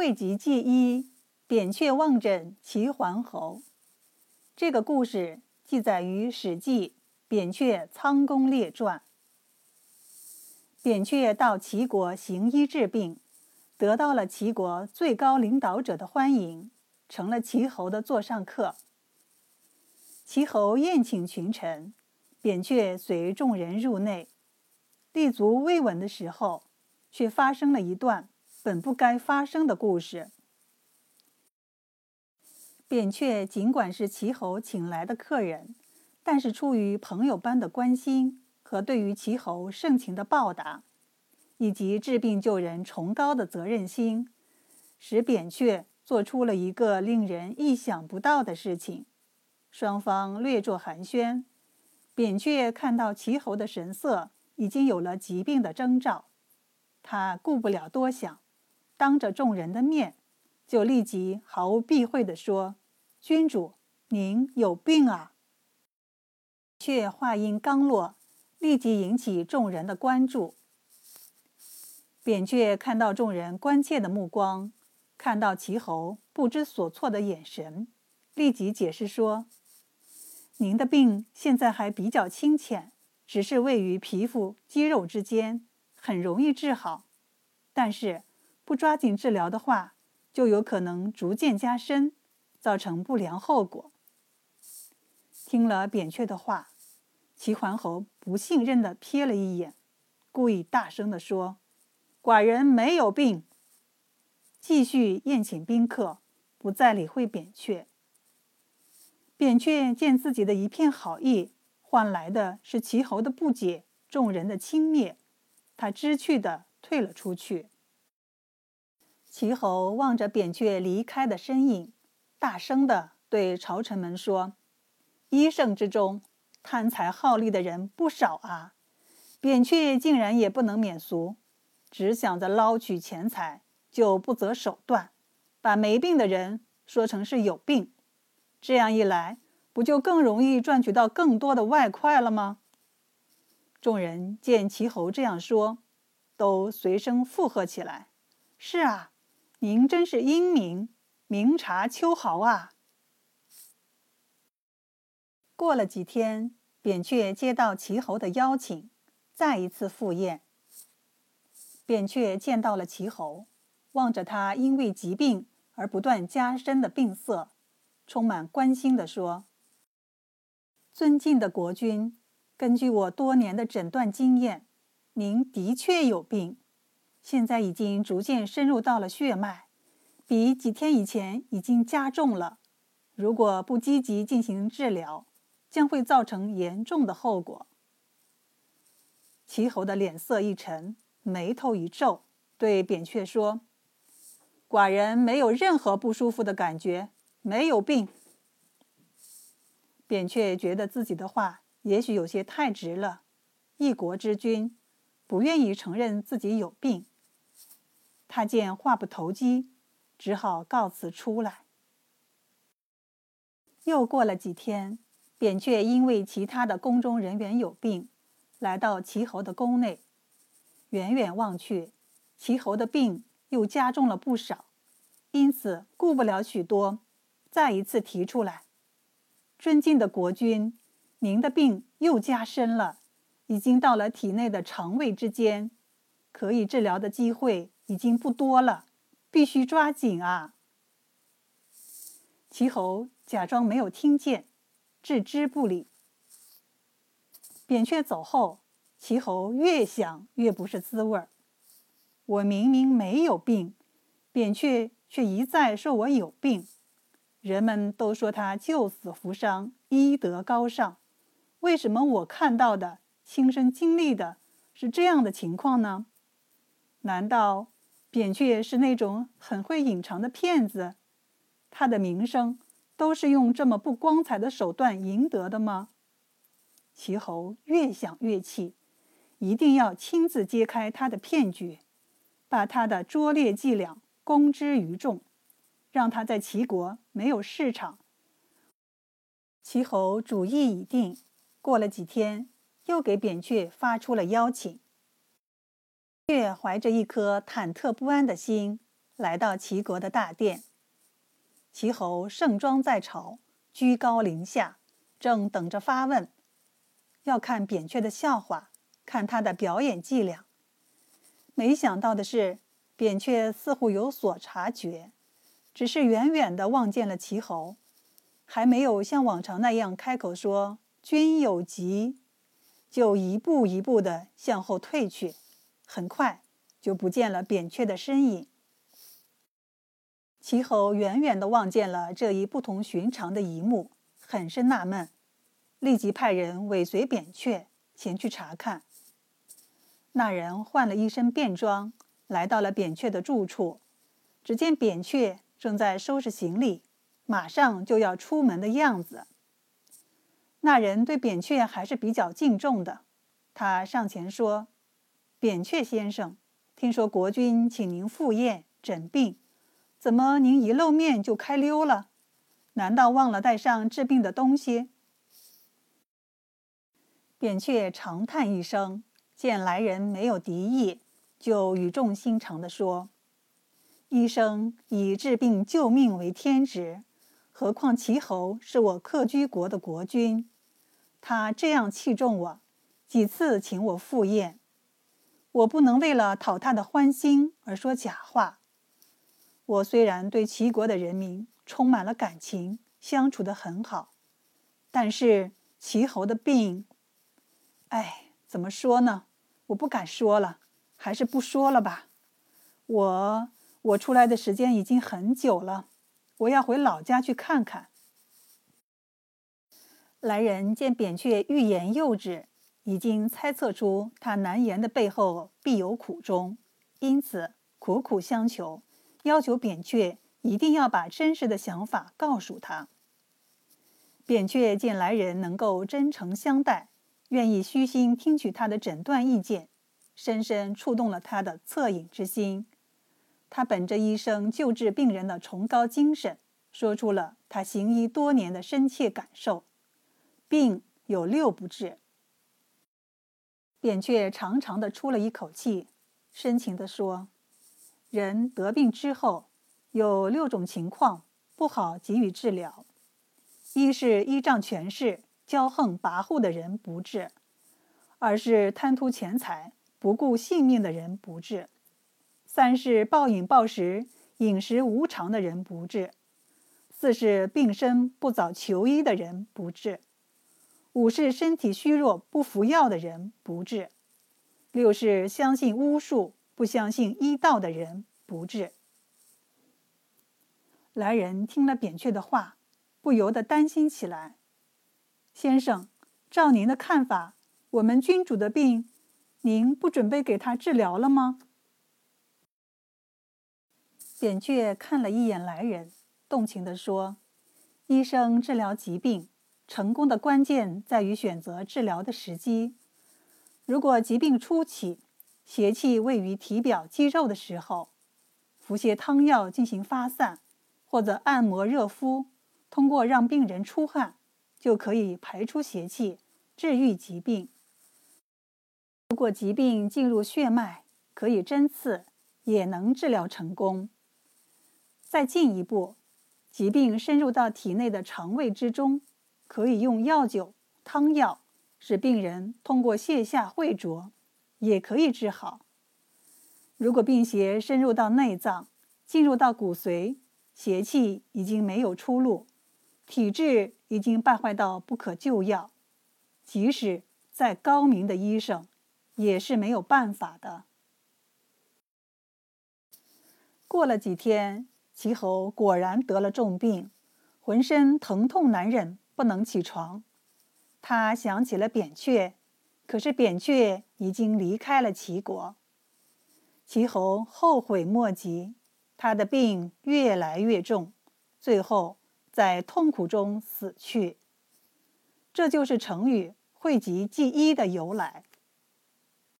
汇集记一，扁鹊望诊齐桓侯。这个故事记载于《史记·扁鹊仓公列传》。扁鹊到齐国行医治病，得到了齐国最高领导者的欢迎，成了齐侯的座上客。齐侯宴请群臣，扁鹊随众人入内，立足未稳的时候，却发生了一段本不该发生的故事。扁鹊尽管是齐侯请来的客人，但是出于朋友般的关心。和对于齐侯盛情的报答，以及治病救人崇高的责任心，使扁鹊做出了一个令人意想不到的事情。双方略作寒暄，扁鹊看到齐侯的神色已经有了疾病的征兆，他顾不了多想，当着众人的面，就立即毫无避讳地说：“君主，您有病啊！”却话音刚落。立即引起众人的关注。扁鹊看到众人关切的目光，看到齐侯不知所措的眼神，立即解释说：“您的病现在还比较轻浅，只是位于皮肤肌肉之间，很容易治好。但是不抓紧治疗的话，就有可能逐渐加深，造成不良后果。”听了扁鹊的话。齐桓侯不信任地瞥了一眼，故意大声地说：“寡人没有病。”继续宴请宾客，不再理会扁鹊。扁鹊见自己的一片好意换来的是齐侯的不解、众人的轻蔑，他知趣地退了出去。齐侯望着扁鹊离开的身影，大声地对朝臣们说：“医圣之中。”贪财好利的人不少啊，扁鹊竟然也不能免俗，只想着捞取钱财，就不择手段，把没病的人说成是有病，这样一来，不就更容易赚取到更多的外快了吗？众人见齐侯这样说，都随声附和起来：“是啊，您真是英明，明察秋毫啊！”过了几天，扁鹊接到齐侯的邀请，再一次赴宴。扁鹊见到了齐侯，望着他因为疾病而不断加深的病色，充满关心地说：“尊敬的国君，根据我多年的诊断经验，您的确有病，现在已经逐渐深入到了血脉，比几天以前已经加重了。如果不积极进行治疗，”将会造成严重的后果。齐侯的脸色一沉，眉头一皱，对扁鹊说：“寡人没有任何不舒服的感觉，没有病。”扁鹊觉得自己的话也许有些太直了，一国之君不愿意承认自己有病。他见话不投机，只好告辞出来。又过了几天。扁鹊因为其他的宫中人员有病，来到齐侯的宫内。远远望去，齐侯的病又加重了不少，因此顾不了许多，再一次提出来：“尊敬的国君，您的病又加深了，已经到了体内的肠胃之间，可以治疗的机会已经不多了，必须抓紧啊！”齐侯假装没有听见。置之不理。扁鹊走后，齐侯越想越不是滋味儿。我明明没有病，扁鹊却一再说我有病。人们都说他救死扶伤，医德高尚。为什么我看到的、亲身经历的是这样的情况呢？难道扁鹊是那种很会隐藏的骗子？他的名声？都是用这么不光彩的手段赢得的吗？齐侯越想越气，一定要亲自揭开他的骗局，把他的拙劣伎俩公之于众，让他在齐国没有市场。齐侯主意已定，过了几天，又给扁鹊发出了邀请。却怀着一颗忐忑不安的心，来到齐国的大殿。齐侯盛装在朝，居高临下，正等着发问，要看扁鹊的笑话，看他的表演伎俩。没想到的是，扁鹊似乎有所察觉，只是远远地望见了齐侯，还没有像往常那样开口说“君有疾”，就一步一步地向后退去，很快就不见了扁鹊的身影。齐侯远远地望见了这一不同寻常的一幕，很是纳闷，立即派人尾随扁鹊前去查看。那人换了一身便装，来到了扁鹊的住处。只见扁鹊正在收拾行李，马上就要出门的样子。那人对扁鹊还是比较敬重的，他上前说：“扁鹊先生，听说国君请您赴宴诊病，怎么您一露面就开溜了？难道忘了带上治病的东西？”扁鹊长叹一声。见来人没有敌意，就语重心长地说：“医生以治病救命为天职，何况齐侯是我客居国的国君，他这样器重我，几次请我赴宴，我不能为了讨他的欢心而说假话。我虽然对齐国的人民充满了感情，相处得很好，但是齐侯的病，哎，怎么说呢？”我不敢说了，还是不说了吧。我我出来的时间已经很久了，我要回老家去看看。来人见扁鹊欲言又止，已经猜测出他难言的背后必有苦衷，因此苦苦相求，要求扁鹊一定要把真实的想法告诉他。扁鹊见来人能够真诚相待。愿意虚心听取他的诊断意见，深深触动了他的恻隐之心。他本着医生救治病人的崇高精神，说出了他行医多年的深切感受：病有六不治。扁鹊长长的出了一口气，深情地说：“人得病之后，有六种情况不好给予治疗：一是依仗权势。”骄横跋扈的人不治，二是贪图钱财不顾性命的人不治；三是暴饮暴食、饮食无常的人不治；四是病身不早求医的人不治；五是身体虚弱不服药的人不治；六是相信巫术不相信医道的人不治。来人听了扁鹊的话，不由得担心起来。先生，照您的看法，我们君主的病，您不准备给他治疗了吗？扁鹊看了一眼来人，动情地说：“医生治疗疾病，成功的关键在于选择治疗的时机。如果疾病初期，邪气位于体表肌肉的时候，服些汤药进行发散，或者按摩热敷，通过让病人出汗。”就可以排出邪气，治愈疾病。如果疾病进入血脉，可以针刺，也能治疗成功。再进一步，疾病深入到体内的肠胃之中，可以用药酒、汤药，使病人通过泻下秽浊，也可以治好。如果病邪深入到内脏，进入到骨髓，邪气已经没有出路。体质已经败坏到不可救药，即使再高明的医生，也是没有办法的。过了几天，齐侯果然得了重病，浑身疼痛难忍，不能起床。他想起了扁鹊，可是扁鹊已经离开了齐国。齐侯后悔莫及，他的病越来越重，最后。在痛苦中死去，这就是成语“讳疾忌医”的由来。